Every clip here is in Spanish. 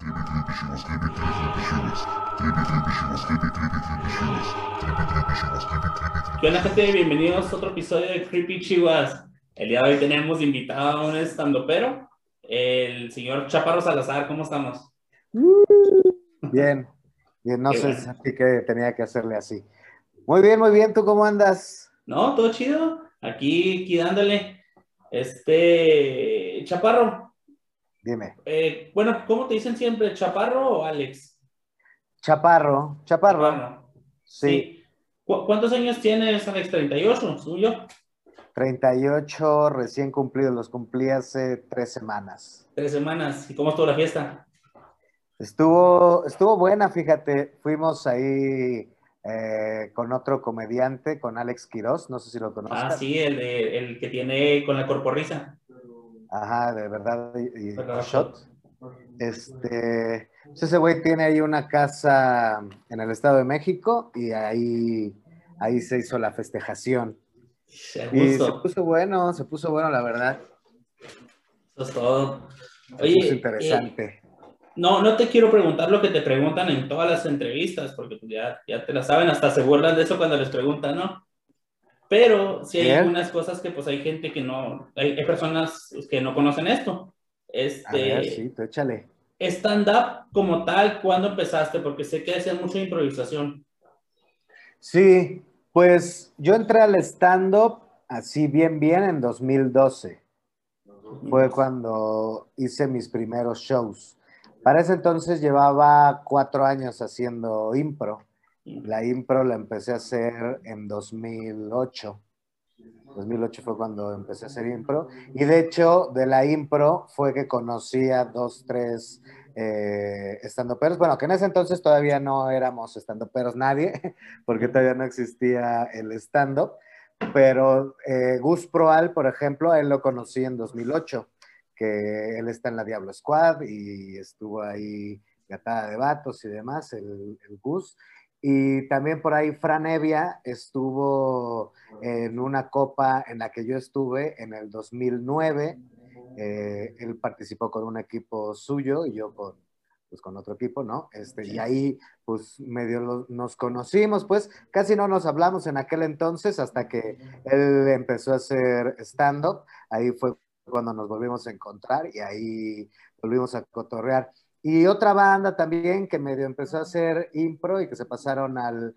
¿Qué onda, gente? Bienvenidos a otro episodio de Creepy Chihuas. El día de hoy tenemos invitado a un estandopero, el señor Chaparro Salazar. ¿Cómo estamos? Bien, bien, no Qué sé bueno. sentí que tenía que hacerle así. Muy bien, muy bien, ¿tú cómo andas? ¿No? ¿Todo chido? Aquí, aquí dándole. Este, Chaparro, Dime. eh, bueno, ¿cómo te dicen siempre? ¿Chaparro o Alex? Chaparro, chaparro, sí, ¿Cu- ¿Cuántos años tienes, Alex? ¿38? ¿Suyo? 38 recién cumplidos, los cumplí hace tres semanas. Tres semanas. ¿Y cómo estuvo la fiesta? Estuvo, estuvo buena, fíjate, fuimos ahí eh, con otro comediante, con Alex Quiroz, no sé si lo conozcas. Ah, sí, el, de, el que tiene con la corporrisa. Ajá, de verdad y, shot. Este, pues ese güey tiene ahí una casa en el Estado de México y ahí, ahí se hizo la festejación. Se Y se puso bueno, se puso bueno, la verdad. Eso es todo. Oye, puso eh, interesante. no, no te quiero preguntar lo que te preguntan en todas las entrevistas, porque ya, ya te la saben, hasta se burlan de eso cuando les preguntan, ¿no? Pero sí hay Bien. algunas cosas que pues hay gente que no, hay, hay personas que no conocen esto. A ver, Este, sí, tú échale. stand-up como tal, ¿cuándo empezaste? Porque sé que hacías mucha improvisación. Sí, pues yo entré al stand-up así bien, bien en 2012. Fue cuando hice mis primeros shows. Para ese entonces llevaba cuatro años haciendo impro. La impro la empecé a hacer en 2008. 2008 fue cuando empecé a hacer impro. Y de hecho, de la impro fue que conocí a dos, tres eh, estandoperos. Bueno, que en ese entonces todavía no éramos estandoperos nadie, porque todavía no existía el stand-up. Pero eh, Gus Proal, por ejemplo, a él lo conocí en 2008, que él está en la Diablo Squad y estuvo ahí gatada de vatos y demás, el Gus. Y también por ahí Fran Evia estuvo en una copa en la que yo estuve en el 2009. Eh, él participó con un equipo suyo y yo con, pues, con otro equipo, ¿no? Este, Y ahí, pues, medio lo- nos conocimos, pues, casi no nos hablamos en aquel entonces hasta que él empezó a hacer stand-up. Ahí fue cuando nos volvimos a encontrar y ahí volvimos a cotorrear. Y otra banda también que medio empezó a hacer impro y que se pasaron al,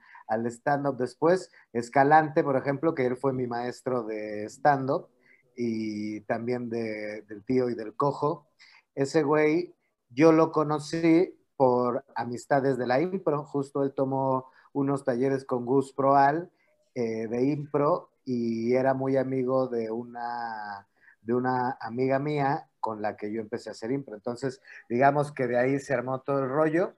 stand-up después, Escalante, por ejemplo, que él fue mi maestro de stand-up y también de- del tío y del cojo. Ese güey, yo lo conocí por amistades de la impro, justo él tomó unos talleres con Gus Proal eh, de impro y era muy amigo de una, de una amiga mía con la que yo empecé a hacer impro. Entonces, digamos que de ahí se armó todo el rollo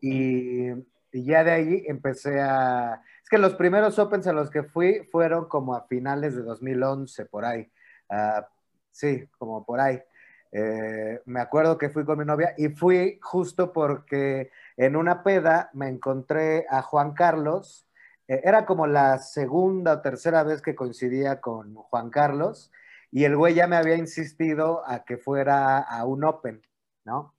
y, y ya de ahí empecé a... Es que los primeros Opens a los que fui fueron como a finales de 2011, por ahí. Ah, sí, como por ahí. Eh, me acuerdo que fui con mi novia y fui justo porque en una peda me encontré a Juan Carlos. Eh, era como la segunda o tercera vez que coincidía con Juan Carlos y el güey ya me había insistido a que fuera a un Open, ¿no?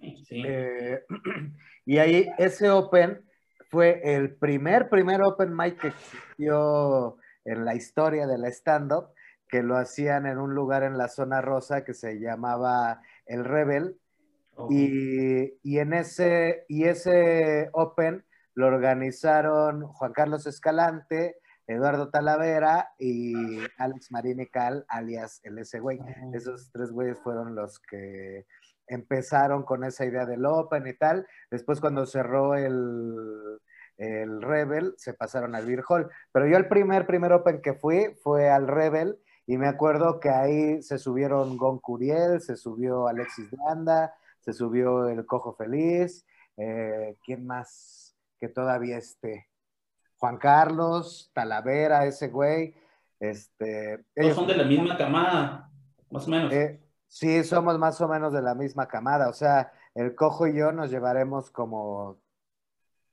Sí. Eh, y ahí ese Open fue el primer, primer Open mic que existió en la historia de la stand-up, que lo hacían en un lugar en la zona rosa que se llamaba El Rebel. Y, y en ese, y ese Open lo organizaron Juan Carlos Escalante, Eduardo Talavera y Alex Marini Cal, alias el ese güey. Esos tres güeyes fueron los que empezaron con esa idea del Open y tal. Después cuando cerró el, el Rebel, se pasaron al Beer Hall. Pero yo el primer, primer Open que fui fue al Rebel y me acuerdo que ahí se subieron Gon Curiel, se subió Alexis Landa, se subió el Cojo Feliz, eh, ¿quién más que todavía esté? Juan Carlos, Talavera, ese güey. Este, Todos son de la misma camada, más o menos. eh, sí, somos más o menos de la misma camada. O sea, el cojo y yo nos llevaremos como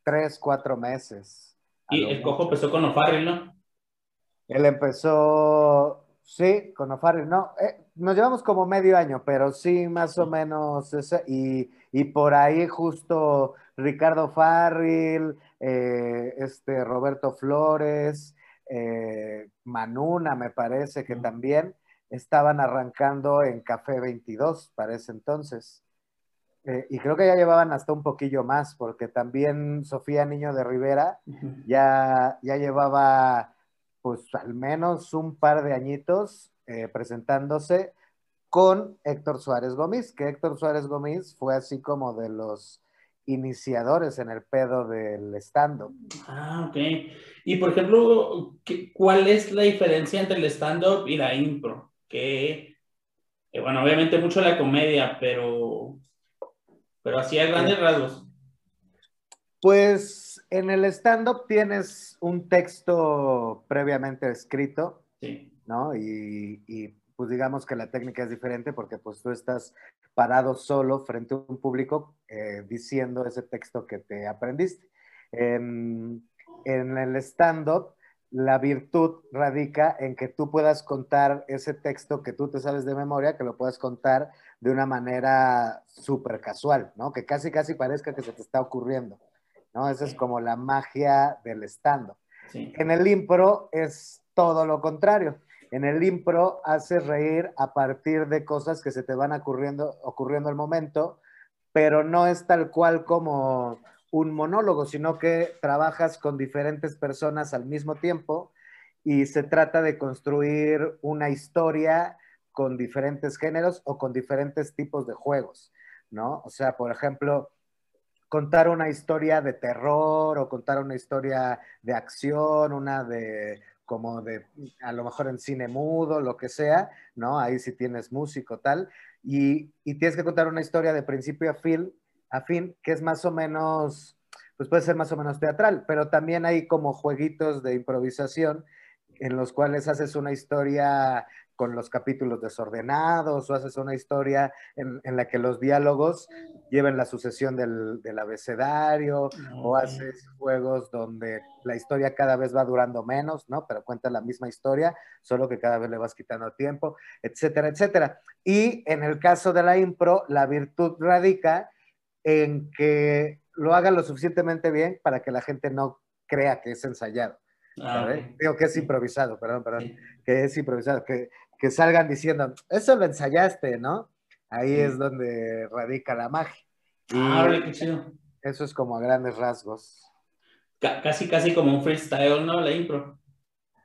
tres, cuatro meses. y el cojo empezó con O'Farrell, ¿no? Él empezó, Sí, con O'Farrill, no, eh, nos llevamos como medio año, pero sí, más o menos, ese, y, y, por ahí justo Ricardo Farril, eh, este Roberto Flores, eh, Manuna, me parece que también estaban arrancando en Café 22 para ese entonces. Eh, y creo que ya llevaban hasta un poquillo más, porque también Sofía Niño de Rivera ya, ya llevaba pues al menos un par de añitos eh, presentándose con Héctor Suárez Gómez, que Héctor Suárez Gómez fue así como de los iniciadores en el pedo del stand-up. Ah, ok. Y por ejemplo, ¿cuál es la diferencia entre el stand-up y la impro? Que, bueno, obviamente mucho la comedia, pero, pero así a grandes rasgos. Pues en el stand-up tienes un texto previamente escrito, ¿no? Y, pues digamos que la técnica es diferente porque pues tú estás parado solo frente a un público eh, diciendo ese texto que te aprendiste. En, en el stand-up, la virtud radica en que tú puedas contar ese texto que tú te sabes de memoria, que lo puedas contar de una manera súper casual, ¿no? Que casi, casi parezca que se te está ocurriendo. ¿No? Esa es como la magia del stand En el impro es todo lo contrario. En el impro haces reír a partir de cosas que se te van ocurriendo, ocurriendo al momento, pero no es tal cual como un monólogo, sino que trabajas con diferentes personas al mismo tiempo y se trata de construir una historia con diferentes géneros o con diferentes tipos de juegos, ¿no? O sea, por ejemplo, contar una historia de terror o contar una historia de acción, una de como de a lo mejor en cine mudo, lo que sea, ¿no? Ahí sí tienes músico, tal, y, y tienes que contar una historia de principio a fin, a fin, que es más o menos, pues puede ser más o menos teatral, pero también hay como jueguitos de improvisación en los cuales haces una historia con los capítulos desordenados o haces una historia en, la que los diálogos lleven la sucesión del, abecedario o haces juegos donde la historia cada vez va durando menos, ¿no? Pero cuenta la misma historia, solo que cada vez le vas quitando tiempo, etcétera, etcétera. Y en el caso de la impro, la virtud radica en que lo haga lo suficientemente bien para que la gente no crea que es ensayado. Ah, Digo que es improvisado, perdón, perdón, que es improvisado, que que salgan diciendo, eso lo ensayaste, ¿no? Ahí es donde radica la magia. ah, qué chido. Eso es como a grandes rasgos. casi, casi como un freestyle, ¿no? La impro.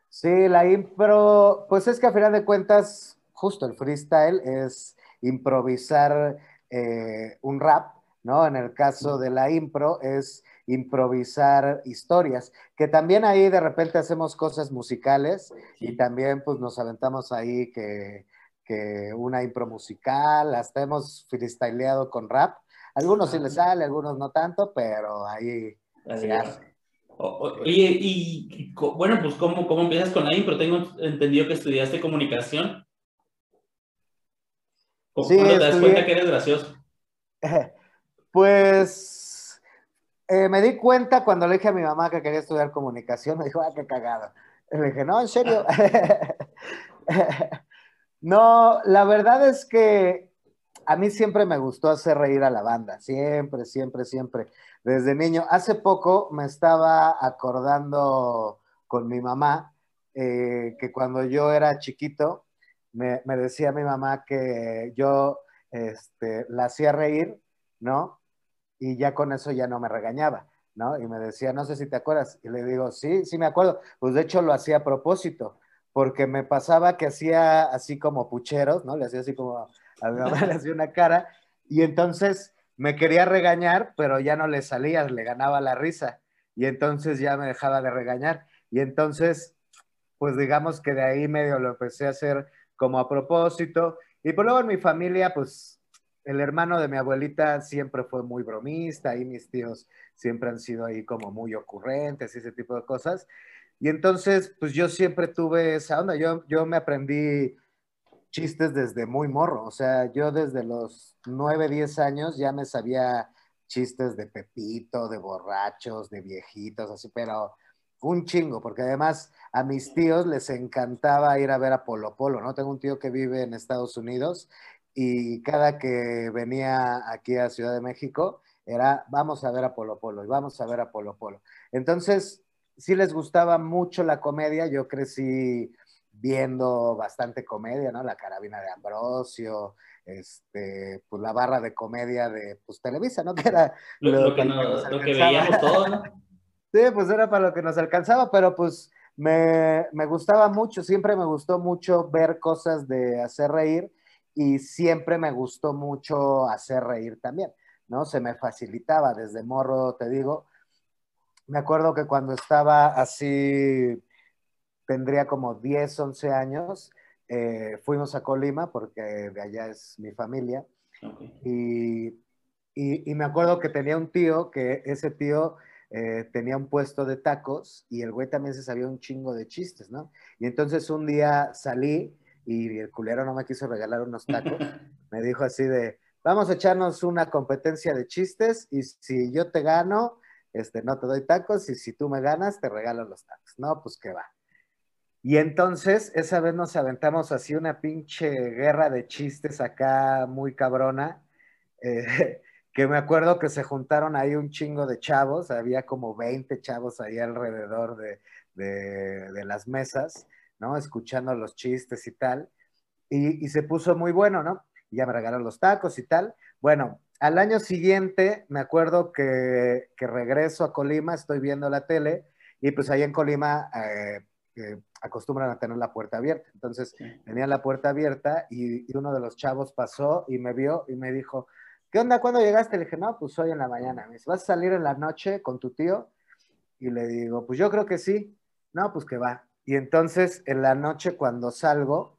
Sí, la impro, pues es que a final de cuentas, justo el freestyle es improvisar eh, un rap, ¿no? En el caso de la impro es improvisar historias, que también ahí de repente hacemos cosas musicales y también pues nos aventamos ahí que, que una impro musical, hasta hemos freestyleado con rap. Algunos sí les sale, algunos no tanto, pero ahí se hace. Oye, y, bueno, pues ¿cómo, ¿cómo empiezas con la impro? Tengo entendido que estudiaste comunicación. ¿Cómo te das cuenta que eres gracioso? Pues eh, me di cuenta cuando le dije a mi mamá que quería estudiar comunicación, me dijo, ah, qué cagado. le dije, no, en serio. no, la verdad es que a mí siempre me gustó hacer reír a la banda, siempre, siempre, siempre, desde niño. Hace poco me estaba acordando con mi mamá eh, que cuando yo era chiquito, me, me, decía mi mamá que yo este, la hacía reír, ¿no? Y ya con eso ya no me regañaba, ¿no? Y me decía, no sé si te acuerdas. Y le digo, sí, sí me acuerdo. Pues de hecho lo hacía a propósito, porque me pasaba que hacía así como pucheros, ¿no? Le hacía así como, a mi mamá le hacía una cara, y entonces me quería regañar, pero ya no le salía, le ganaba la risa, y entonces ya me dejaba de regañar. Y entonces, pues digamos que de ahí medio lo empecé a hacer como a propósito. Y por luego en mi familia, pues el hermano de mi abuelita siempre fue muy bromista y mis tíos siempre han sido ahí como muy ocurrentes y ese tipo de cosas. Y entonces, pues yo siempre tuve esa onda. Yo, yo me aprendí chistes desde muy morro. O sea, yo desde los 9, 10 años ya me sabía chistes de Pepito, de borrachos, de viejitos, así, pero un chingo, porque además a mis tíos les encantaba ir a ver a Polo Polo, ¿no? Tengo un tío que vive en Estados Unidos y cada que venía aquí a Ciudad de México era vamos a ver a Polo Polo y vamos a ver a Polo Polo. Entonces, sí les gustaba mucho la comedia, yo crecí viendo bastante comedia, ¿no? La carabina de Ambrosio, este, pues la barra de comedia de pues, Televisa, ¿no? Que era lo, que, lo que veíamos todos, ¿no? Sí, pues era para lo que nos alcanzaba, pero pues me, me, gustaba mucho, siempre me gustó mucho ver cosas de hacer reír y siempre me gustó mucho hacer reír también, ¿no? Se me facilitaba desde morro, te digo. Me acuerdo que cuando estaba así, tendría como 10, 11 años, eh, fuimos a Colima porque de allá es mi familia. Y, y, y me acuerdo que tenía un tío, que ese tío eh, tenía un puesto de tacos y el güey también se sabía un chingo de chistes, ¿no? Y entonces un día salí y el culero no me quiso regalar unos tacos. Me dijo así de, vamos a echarnos una competencia de chistes y si yo te gano, este, no te doy tacos y si tú me ganas, te regalo los tacos. No, pues qué va. Y entonces, esa vez nos aventamos así una pinche guerra de chistes acá muy cabrona. Eh, que me acuerdo que se juntaron ahí un chingo de chavos, había como 20 chavos ahí alrededor de, de, las mesas, ¿no? Escuchando los chistes y tal, y, y, se puso muy bueno, ¿no? Y ya me regalaron los tacos y tal. Bueno, al año siguiente me acuerdo que, que regreso a Colima, estoy viendo la tele, y pues ahí en Colima eh, eh, acostumbran a tener la puerta abierta. Entonces, tenía la puerta abierta y, y uno de los chavos pasó y me vio y me dijo, ¿qué onda? ¿Cuándo llegaste? Le dije, no, pues hoy en la mañana. Me dice, ¿vas a salir en la noche con tu tío? Y le digo, pues yo creo que sí. No, pues que va. Y entonces en la noche cuando salgo,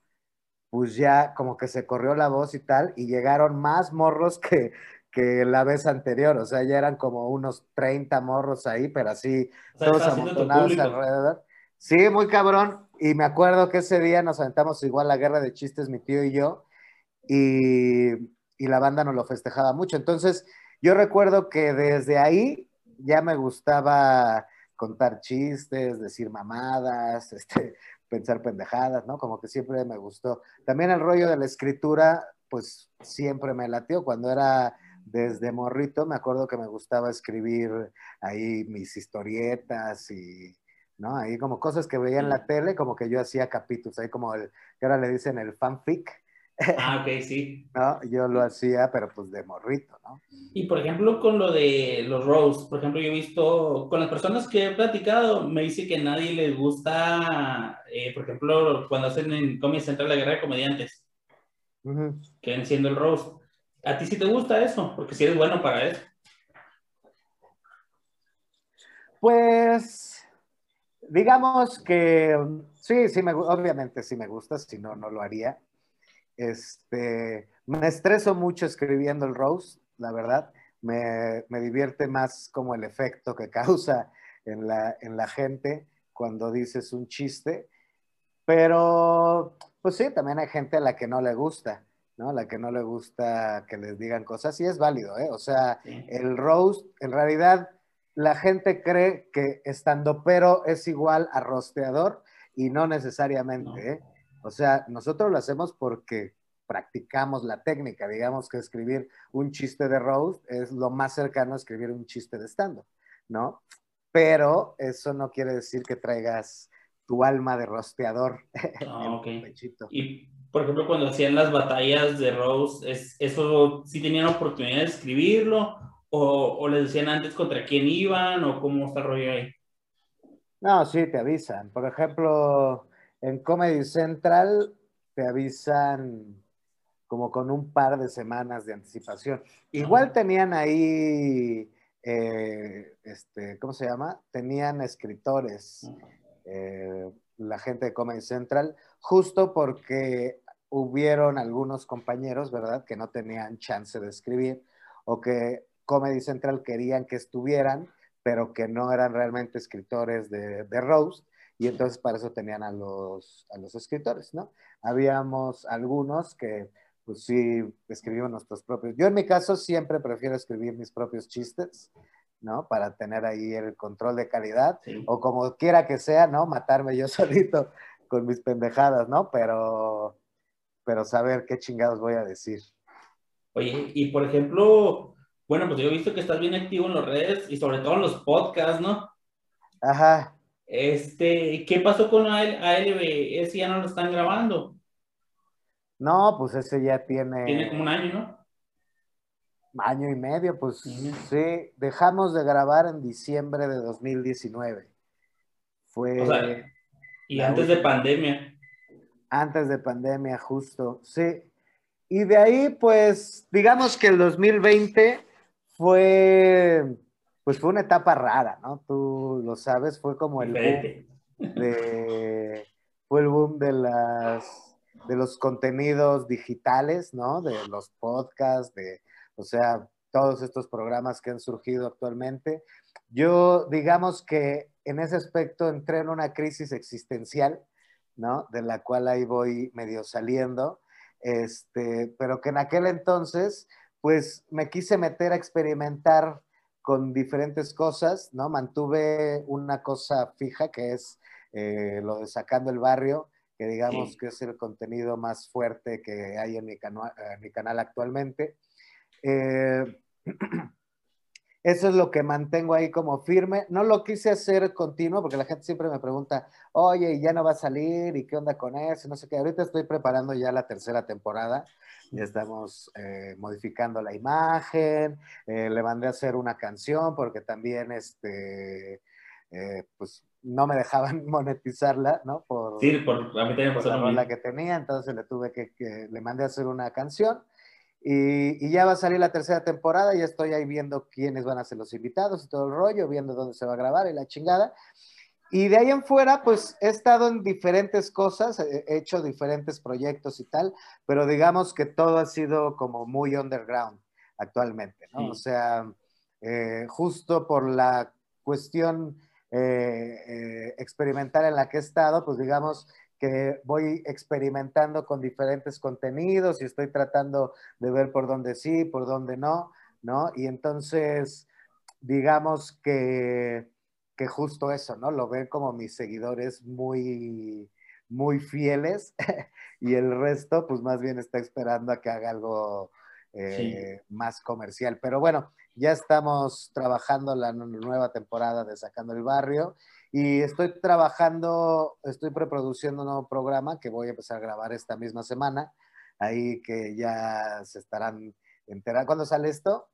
pues ya como que se corrió la voz y tal, y llegaron más morros que, que la vez anterior, o sea, ya eran como unos 30 morros ahí, pero así, todos amontonados alrededor. Sí, muy cabrón, y me acuerdo que ese día nos aventamos igual la guerra de chistes, mi tío y yo, y y la banda nos lo festejaba mucho. Entonces, yo recuerdo que desde ahí ya me gustaba contar chistes, decir mamadas, este, pensar pendejadas, ¿no? Como que siempre me gustó. También el rollo de la escritura, pues siempre me latió. Cuando era desde morrito, me acuerdo que me gustaba escribir ahí mis historietas y, ¿no? Ahí como cosas que veía en la tele, como que yo hacía capítulos, ahí como el, que ahora le dicen el fanfic, Ah, ok, sí. ¿No? Yo lo hacía, pero pues de morrito, ¿no? Y por ejemplo, con lo de los roasts, por ejemplo, yo he visto, con las personas que he platicado, me dice que nadie les gusta, eh, por ejemplo, cuando hacen en Comedy Central la guerra de comediantes, que ven siendo el roast. ¿A ti sí te gusta eso? Porque si eres bueno para eso. Pues, digamos que sí, sí, me, obviamente sí me gusta, si no, no lo haría. Este, me estreso mucho escribiendo el roast, la verdad. Me, me, divierte más como el efecto que causa en la, en la gente cuando dices un chiste. Pero, pues sí, también hay gente a la que no le gusta, ¿no? A la que no le gusta que les digan cosas y es válido, ¿eh? O sea, el roast, en realidad, la gente cree que estando pero es igual a rosteador y no necesariamente, ¿eh? O sea, nosotros lo hacemos porque practicamos la técnica. Digamos que escribir un chiste de roast es lo más cercano a escribir un chiste de stand ¿no? Pero eso no quiere decir que traigas tu alma de rosteador. Ah, y, por ejemplo, cuando hacían las batallas de roast, ¿es, ¿eso sí tenían oportunidad de escribirlo? O, ¿O les decían antes contra quién iban? ¿O cómo está el rollo ahí? No, sí, te avisan. Por ejemplo, en Comedy Central te avisan como con un par de semanas de anticipación. Igual tenían ahí, eh, este, ¿cómo se llama? Tenían escritores, eh, la gente de Comedy Central, justo porque hubieron algunos compañeros, ¿verdad?, que no tenían chance de escribir o que Comedy Central querían que estuvieran, pero que no eran realmente escritores de, de Rose y entonces para eso tenían a los, a los escritores, ¿no? Habíamos algunos que, pues sí, escribimos nuestros propios. Yo en mi caso siempre prefiero escribir mis propios chistes, ¿no? Para tener ahí el control de calidad, Sí. o como quiera que sea, ¿no? Matarme yo solito con mis pendejadas, ¿no? Pero, pero saber qué chingados voy a decir. Oye, y por ejemplo, bueno, pues yo he visto que estás bien activo en las redes y sobre todo en los podcasts, ¿no? Ajá. Este, ¿qué pasó con AL ALB? Ese ya no lo están grabando. No, pues ese ya tiene, Tiene como un año, ¿no? año y medio, pues sí, dejamos de grabar en diciembre de 2019. Fue O sea, Y antes de pandemia. antes de pandemia, justo, sí. Y de ahí, pues, digamos que el 2020 fue, pues fue una etapa rara, ¿no? Tú lo sabes, fue como el boom de, fue el boom de las, de los contenidos digitales, ¿no? De los podcasts, de, o sea, todos estos programas que han surgido actualmente. Yo, digamos que en ese aspecto entré en una crisis existencial, ¿no? De la cual ahí voy medio saliendo, este, pero que en aquel entonces, pues me quise meter a experimentar con diferentes cosas, ¿no? Mantuve una cosa fija que es eh, lo de Sacando el Barrio, que digamos Sí. que es el contenido más fuerte que hay en mi, en mi canal actualmente. Eh, eso es lo que mantengo ahí como firme. No lo quise hacer continuo porque la gente siempre me pregunta, oye, ¿y ya no va a salir? ¿Y qué onda con eso? No sé qué. Ahorita estoy preparando ya la tercera temporada. Ya estamos eh, modificando la imagen. Eh, le mandé a hacer una canción porque también, este, eh, pues, no me dejaban monetizarla, ¿no? Por, Sí, por, a mí también por la rola que tenía, entonces le tuve que, que- le mandé a hacer una canción y, y ya va a salir la tercera temporada, ya estoy ahí viendo quiénes van a ser los invitados y todo el rollo, viendo dónde se va a grabar y la chingada. Y de ahí en fuera, pues he estado en diferentes cosas, he he hecho diferentes proyectos y tal, pero digamos que todo ha sido como muy underground actualmente, ¿no? Sí. O sea, eh, justo por la cuestión eh, eh, experimental en la que he estado, pues digamos que voy experimentando con diferentes contenidos y estoy tratando de ver por dónde sí, por dónde no, ¿no? Y entonces, digamos que, que justo eso, ¿no? Lo ven como mis seguidores muy, muy fieles y el resto, pues más bien está esperando a que haga algo eh, más comercial. Pero bueno, ya estamos trabajando la nu- nueva temporada de Sacando el Barrio y estoy trabajando, estoy preproduciendo un nuevo programa que voy a empezar a grabar esta misma semana. Ahí que ya se estarán enterando. ¿Cuándo sale esto?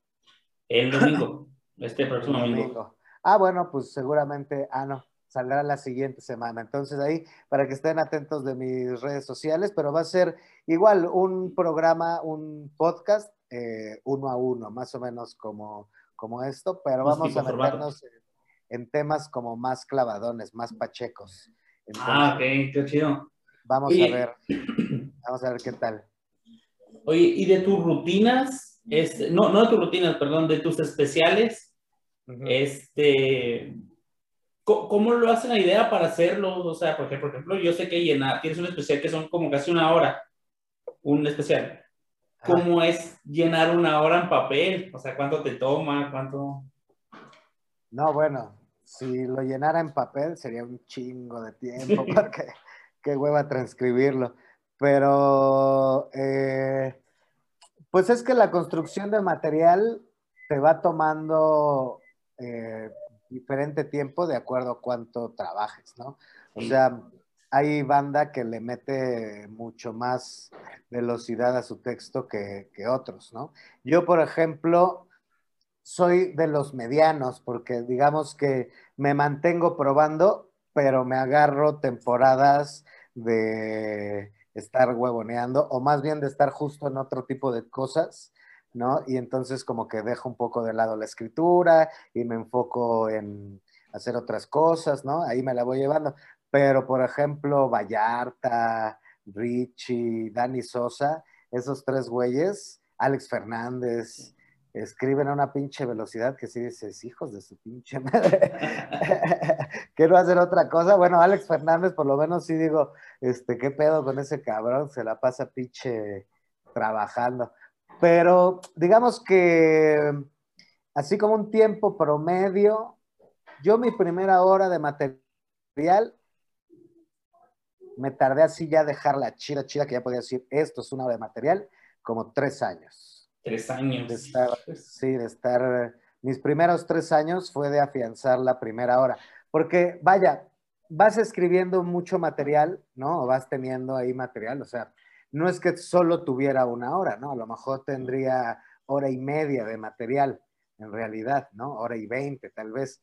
El domingo, este próximo domingo. Domingo. Ah, bueno, pues seguramente, ah, no, saldrá la siguiente semana. Entonces ahí, para que estén atentos de mis redes sociales, pero va a ser igual un programa, un podcast, eh, uno a uno, más o menos como, como esto, pero vamos a meternos en, en temas como más clavadones, más pachecos. Entonces, Ah, ok, qué chido. vamos Oye. a ver, vamos a ver qué tal. Oye, ¿y de tus rutinas? Este, no, no de tus rutinas, perdón, de tus especiales, este, ¿cómo, lo hacen la idea para hacerlo? O sea, porque, por ejemplo, yo sé que llenar, tienes un especial que son como casi una hora, un especial. ¿Cómo es llenar una hora en papel? O sea, ¿cuánto te toma? ¿Cuánto? No, bueno, si lo llenara en papel sería un chingo de tiempo, porque qué hueva transcribirlo. Pero, eh, pues es que la construcción de material te va tomando eh, diferente tiempo de acuerdo a cuánto trabajes, ¿no? O sea, hay banda que le mete mucho más velocidad a su texto que, que otros, ¿no? Yo, por ejemplo, soy de los medianos, porque digamos que me mantengo probando, pero me agarro temporadas de estar huevoneando, o más bien de estar justo en otro tipo de cosas, ¿no? Y entonces como que dejo un poco de lado la escritura y me enfoco en hacer otras cosas, ¿no? Ahí me la voy llevando. Pero, por ejemplo, Vallarta, Richie, Dani Sosa, esos tres güeyes, Alex Fernández, escriben a una pinche velocidad que sí dices, hijos de su pinche madre. Quiero hacer otra cosa. Bueno, Alex Fernández, por lo menos sí digo, este, ¿qué pedo con ese cabrón? Se la pasa pinche trabajando. Pero digamos que así como un tiempo promedio, yo mi primera hora de material me tardé así ya dejar la chida, chida, que ya podía decir, esto es una hora de material, como tres años. Tres años. De estar, sí, de estar, mis primeros tres años fue de afianzar la primera hora, porque vaya, vas escribiendo mucho material, ¿no? O vas teniendo ahí material, o sea, no es que solo tuviera una hora, ¿no? A lo mejor tendría hora y media de material, en realidad, ¿no? Hora y veinte, tal vez.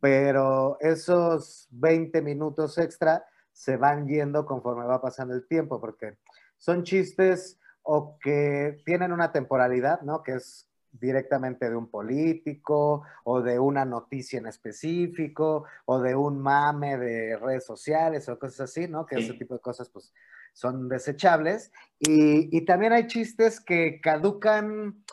Pero esos 20 minutos extra se van yendo conforme va pasando el tiempo, porque son chistes o que tienen una temporalidad, ¿no? Que es directamente de un político o de una noticia en específico o de un mame de redes sociales o cosas así, ¿no? Que ese tipo de cosas pues son desechables. Y, y, también hay chistes que caducan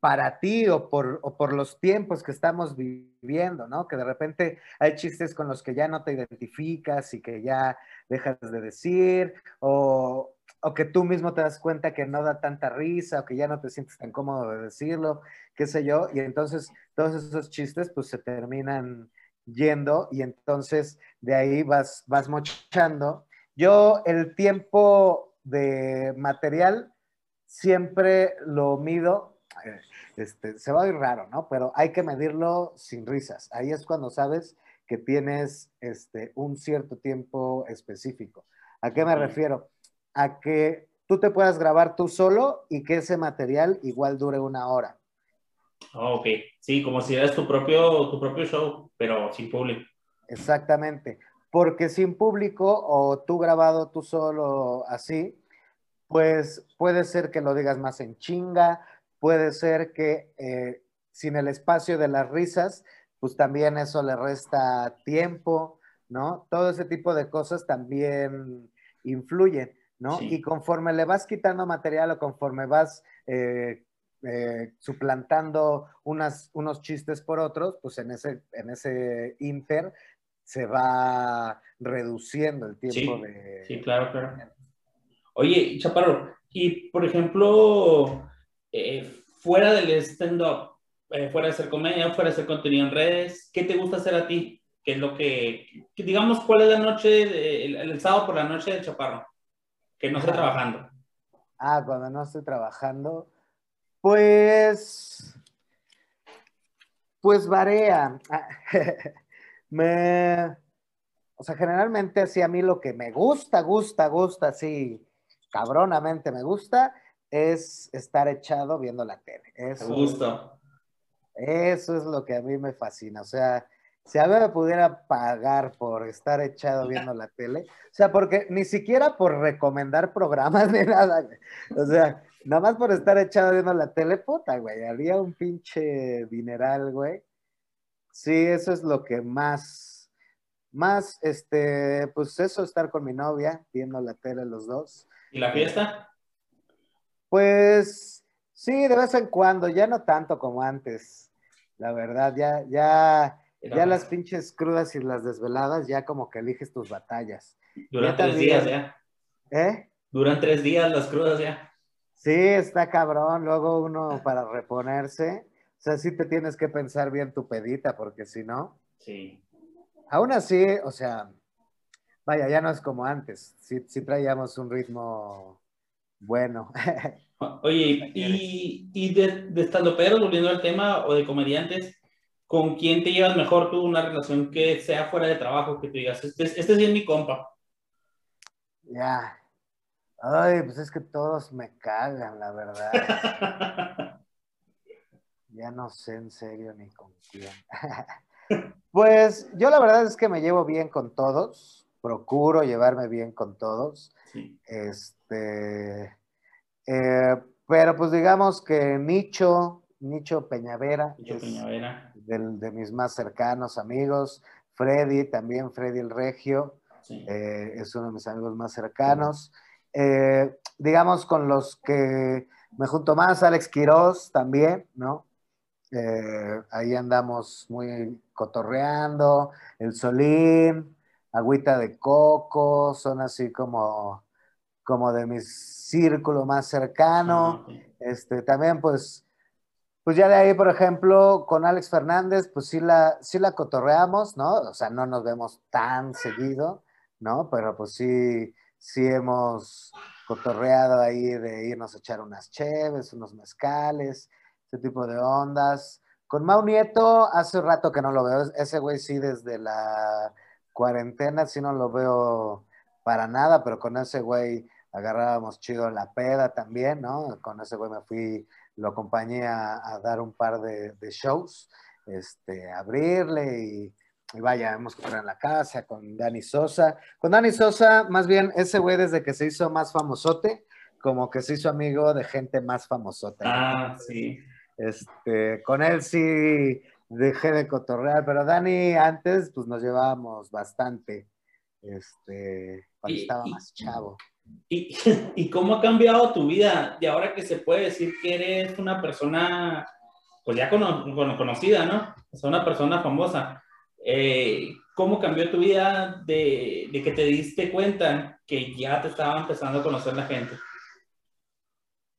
para ti o por, o por los tiempos que estamos viviendo, ¿no? Que de repente hay chistes con los que ya no te identificas y que ya dejas de decir, o, o que tú mismo te das cuenta que no da tanta risa, o que ya no te sientes tan cómodo de decirlo, qué sé yo, y entonces todos esos chistes pues se terminan yendo y entonces de ahí vas, vas mochando. Yo el tiempo de material siempre lo mido, este, se va a ir raro, ¿no? Pero hay que medirlo sin risas. Ahí es cuando sabes que tienes este, un cierto tiempo específico. ¿A qué me refiero? A que tú te puedas grabar tú solo y que ese material igual dure una hora. Oh, ok, sí, como si eras tu propio, tu propio show, pero sin público. Exactamente, porque sin público o tú grabado tú solo así, pues puede ser que lo digas más en chinga, puede ser que eh, sin el espacio de las risas, pues también eso le resta tiempo, ¿no? Todo ese tipo de cosas también influyen. ¿No? Y conforme le vas quitando material o conforme vas eh, eh, suplantando unas, unos chistes por otros, pues en ese, en ese inter se va reduciendo el tiempo de... Sí, claro, claro. Oye, Chaparro, y por ejemplo, eh, fuera del stand-up, fuera de hacer comedia, fuera de hacer contenido en redes, ¿qué te gusta hacer a ti? ¿Qué es lo que, digamos, cuál es la noche, el, sábado por la noche del Chaparro? Que no esté trabajando. Ah, cuando no estoy trabajando, pues, pues varía. me, o sea, generalmente así a mí lo que me gusta, gusta, gusta, así cabronamente me gusta, es estar echado viendo la tele. Eso, me gusta. Eso es lo que a mí me fascina. O sea, si a mí me pudiera pagar por estar echado viendo la tele, o sea, porque ni siquiera por recomendar programas ni nada, O sea, nada más por estar echado viendo la tele, puta, güey, haría un pinche dineral, güey. Sí, eso es lo que más, más, este, pues eso, estar con mi novia, viendo la tele los dos. ¿Y la fiesta? Pues sí, de vez en cuando, ya no tanto como antes, la verdad, ya, ya ya las pinches crudas y las desveladas, ya como que eliges tus batallas. Duran tres días ya. ¿Eh? Duran tres días las crudas ya. Sí, está cabrón. Luego uno para reponerse. O sea, sí te tienes que pensar bien tu pedita, porque si no. Sí. Aún así, o sea, vaya, ya no es como antes. Sí, sí traíamos un ritmo bueno. Oye, y, y de, de volviendo al tema, o de comediantes, ¿con quién te llevas mejor tú una relación que sea fuera de trabajo, que te digas, este, este es mi compa? Ya. Ay, pues es que todos me cagan, la verdad. ya no sé en serio ni con quién. pues yo la verdad es que me llevo bien con todos, procuro llevarme bien con todos. Este, eh, pero pues digamos que Nicho, Nicho Peñavera. Nicho Peñavera de mis más cercanos amigos. Freddy, también Freddy el Regio, eh, es uno de mis amigos más cercanos. Eh, digamos con los que me junto más, Alex Quiroz también, ¿no? Eh, ahí andamos muy cotorreando, el Solín, Agüita de Coco, son así como, como de mi círculo más cercano. Este, también pues pues ya de ahí, por ejemplo, con Alex Fernández, pues sí la, sí la cotorreamos, ¿no? O sea, no nos vemos tan seguido, ¿no? Pero pues sí, sí hemos cotorreado ahí de irnos a echar unas cheves, unos mezcales, ese tipo de ondas. Con Mau Nieto, hace rato que no lo veo. Ese güey sí, desde la cuarentena, sí no lo veo para nada, pero con ese güey agarrábamos chido la peda también, ¿no? Con ese güey me fui, lo acompañé a, dar un par de, shows, este, abrirle y, vaya, hemos comprado en la casa con Dani Sosa. Con Dani Sosa, más bien, ese güey desde que se hizo más famosote, como que se hizo amigo de gente más famosota. Ah, sí. Este, con él sí dejé de cotorrear, pero Dani antes, pues nos llevábamos bastante, este, cuando estaba más chavo. ¿Y, ¿Y cómo ha cambiado tu vida? Y ahora que se puede decir que eres una persona, pues ya conocida, ¿no? O sea, una persona famosa. Eh, ¿Cómo cambió tu vida de, de, que te diste cuenta que ya te estaba empezando a conocer la gente?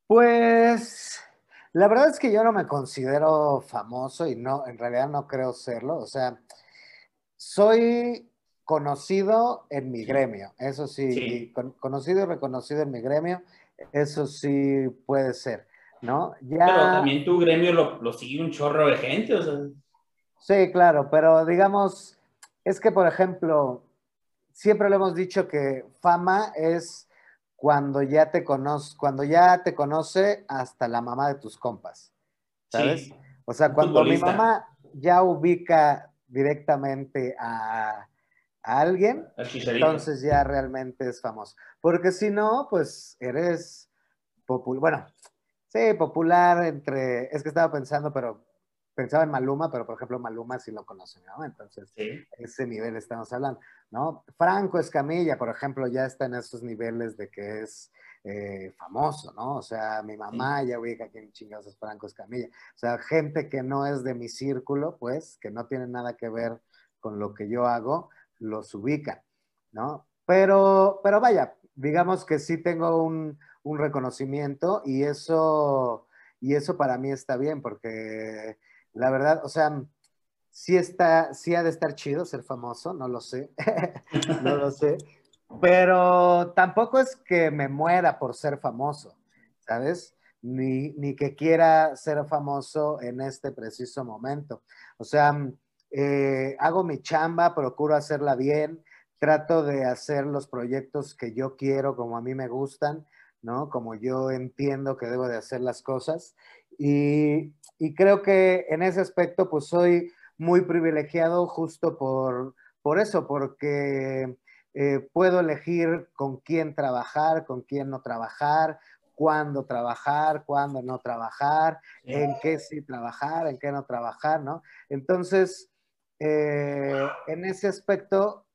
Pues la verdad es que yo no me considero famoso y no, en realidad no creo serlo. O sea, soy conocido en mi gremio, eso sí, conocido y reconocido en mi gremio, eso sí puede ser, ¿no? Ya... Pero también tu gremio lo, sigue un chorro de gente, o sea. Sí, claro, pero digamos, es que, por ejemplo, siempre le hemos dicho que fama es cuando ya te conoce, cuando ya te conoce hasta la mamá de tus compas, ¿sabes? O sea, cuando mi mamá ya ubica directamente a a alguien, entonces ya realmente es famoso. Porque si no, pues eres popular, bueno, sí, popular entre, es que estaba pensando, pero pensaba en Maluma, pero por ejemplo Maluma sí lo conoce ¿no? Entonces, ese nivel estamos hablando, ¿no? Franco Escamilla, por ejemplo, ya está en esos niveles de que es eh, famoso, ¿no? O sea, mi mamá ya ubica quién chingados es Franco Escamilla. O sea, gente que no es de mi círculo, pues, que no tiene nada que ver con lo que yo hago, los ubica, ¿no? Pero, pero vaya, digamos que sí tengo un, reconocimiento y eso, y eso para mí está bien porque la verdad, o sea, sí está, sí ha de estar chido ser famoso, no lo sé, no lo sé, pero tampoco es que me muera por ser famoso, ¿sabes? Ni, ni que quiera ser famoso en este preciso momento. O sea, eh, hago mi chamba, procuro hacerla bien, trato de hacer los proyectos que yo quiero, como a mí me gustan, ¿no? Como yo entiendo que debo de hacer las cosas. Y, creo que en ese aspecto, pues soy muy privilegiado justo por, por eso, porque eh, puedo elegir con quién trabajar, con quién no trabajar, cuándo trabajar, cuándo no trabajar, en qué sí trabajar, en qué no trabajar, ¿no? Entonces, eh, en ese aspecto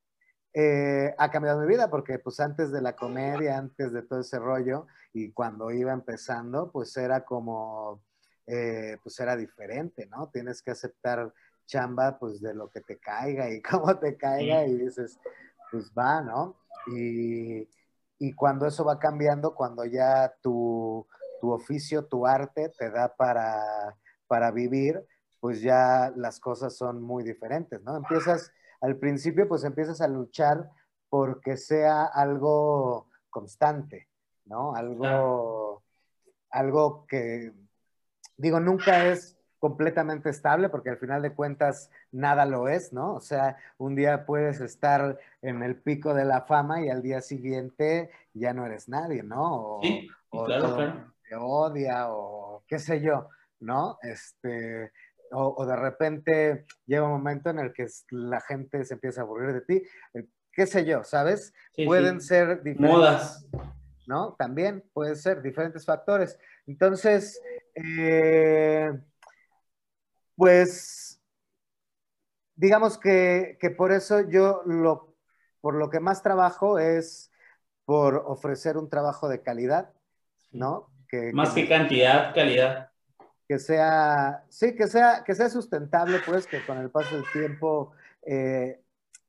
eh, ha cambiado mi vida porque pues antes de la comedia, antes de todo ese rollo y cuando iba empezando, pues era como, eh, pues era diferente, ¿no? Tienes que aceptar chamba pues de lo que te caiga y cómo te caiga y dices, pues va, ¿no? Y, y cuando eso va cambiando, cuando ya tu, tu oficio, tu arte te da para, para vivir, pues ya las cosas son muy diferentes, ¿no? Empiezas, al principio, pues empiezas a luchar porque sea algo constante, ¿no? Algo, algo que, digo, nunca es completamente estable, porque al final de cuentas nada lo es, ¿no? O sea, un día puedes estar en el pico de la fama y al día siguiente ya no eres nadie, ¿no? O, sí, claro, te odia o qué sé yo, ¿no? Este, o, de repente llega un momento en el que la gente se empieza a aburrir de ti, eh, qué sé yo, ¿sabes? Pueden ser diferentes. Modas. ¿No? También pueden ser diferentes factores. Entonces, eh, pues, digamos que, que, por eso yo lo, por lo que más trabajo es por ofrecer un trabajo de calidad, ¿no? Que, más que cantidad, calidad que sea, sí, que sea, que sea sustentable, pues, que con el paso del tiempo eh,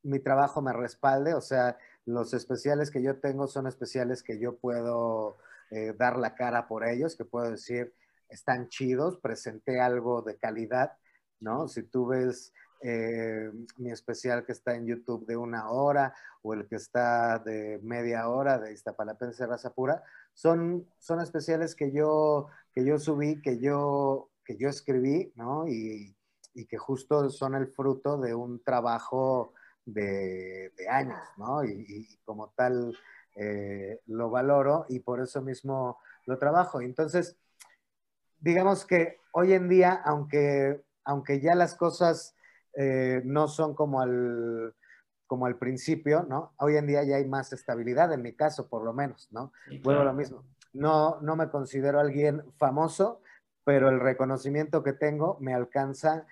mi trabajo me respalde, o sea, los especiales que yo tengo son especiales que yo puedo eh, dar la cara por ellos, que puedo decir, están chidos, presenté algo de calidad, ¿no? Si tú ves eh, mi especial que está en YouTube de una hora o el que está de media hora de Iztapalapense Raza Pura, son, son especiales que yo, que yo subí, que yo, que yo escribí, ¿no? Y, y que justo son el fruto de un trabajo de, años, ¿no? Y, como tal eh, lo valoro y por eso mismo lo trabajo. Entonces, digamos que hoy en día, aunque, aunque ya las cosas eh, no son como al, como al principio, ¿no? Hoy en día ya hay más estabilidad, en mi caso por lo menos, ¿no? Bueno, lo mismo. No, no me considero alguien famoso, pero el reconocimiento que tengo me alcanza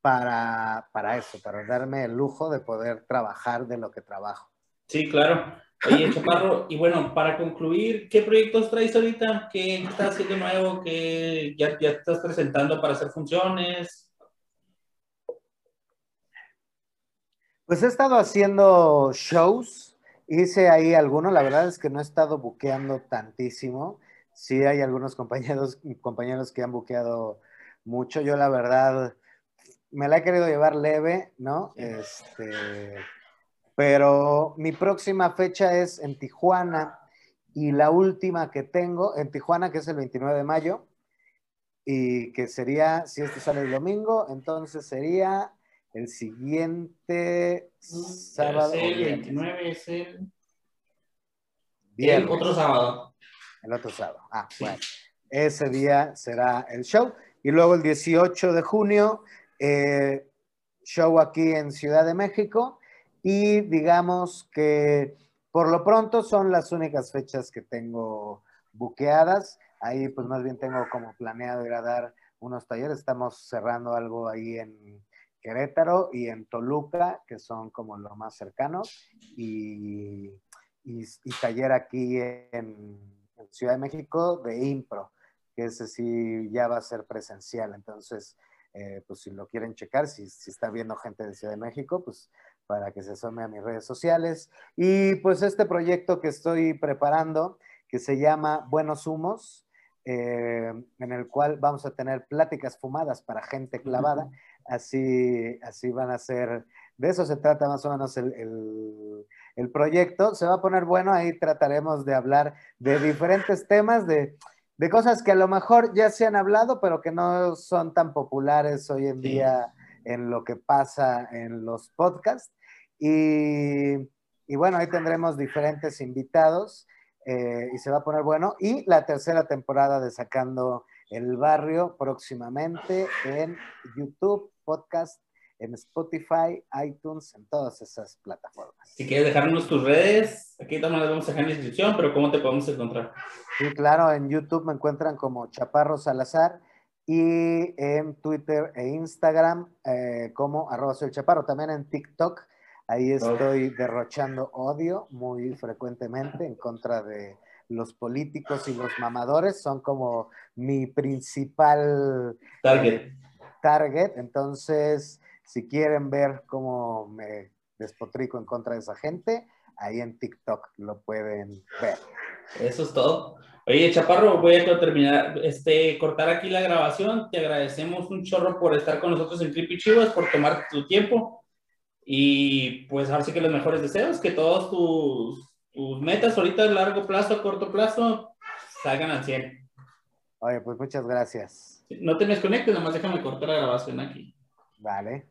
para, para eso, para darme el lujo de poder trabajar de lo que trabajo. Sí, claro. Oye, Chaparro, y bueno, para concluir, ¿qué proyectos traes ahorita? ¿Qué estás haciendo nuevo? ¿Qué ya, ya estás presentando para hacer funciones? Pues he estado haciendo shows, hice ahí algunos, la verdad es que no he estado buqueando tantísimo. Sí hay algunos compañeros, compañeros que han buqueado mucho. Yo la verdad me la he querido llevar leve, ¿no? Este, pero mi próxima fecha es en Tijuana y la última que tengo en Tijuana, que es el 29 de mayo, y que sería, si esto sale el domingo, entonces sería el siguiente sábado. El 29 es el... El otro sábado. El otro sábado. Ah, bueno. Ese día será el show. Y luego el 18 de junio eh, show aquí en Ciudad de México y digamos que por lo pronto son las únicas fechas que tengo buqueadas. Ahí pues más bien tengo como planeado ir a dar unos talleres. Estamos cerrando algo ahí en Querétaro y en Toluca, que son como lo más cercanos, y, y, taller aquí en, en, Ciudad de México de Impro, que ese sí ya va a ser presencial. Entonces, eh, pues si lo quieren checar, si, si, está viendo gente de Ciudad de México, pues para que se asome a mis redes sociales. Y pues este proyecto que estoy preparando, que se llama Buenos Humos, eh, en el cual vamos a tener pláticas fumadas para gente clavada. Así, así van a ser, de eso se trata más o menos el, el, el proyecto. Se va a poner bueno, ahí trataremos de hablar de diferentes temas, de de cosas que a lo mejor ya se han hablado, pero que no son tan populares hoy en día en lo que pasa en los podcasts. Y, bueno, ahí tendremos diferentes invitados eh, y se va a poner bueno. Y la tercera temporada de Sacando el Barrio próximamente en YouTube, podcast en Spotify, iTunes, en todas esas plataformas. Si quieres dejarnos tus redes, aquí también las vamos a dejar en la descripción, pero ¿cómo te podemos encontrar? Sí, claro, en YouTube me encuentran como Chaparro Salazar y en Twitter e Instagram eh, como arroba soy chaparro. También en TikTok, ahí estoy derrochando odio muy frecuentemente en contra de los políticos y los mamadores. Son como mi principal target. Eh, target. Entonces, si quieren ver cómo me despotrico en contra de esa gente, ahí en TikTok lo pueden ver. Eso es todo. Oye, Chaparro, voy a terminar, este, cortar aquí la grabación. Te agradecemos un chorro por estar con nosotros en Creepy Chivas, por tomar tu tiempo. Y pues ahora sí que los mejores deseos, que todos tus, tus metas ahorita a largo plazo, a corto plazo, salgan al 100. Oye, pues muchas gracias. No te desconectes, nomás déjame cortar la grabación aquí. Vale.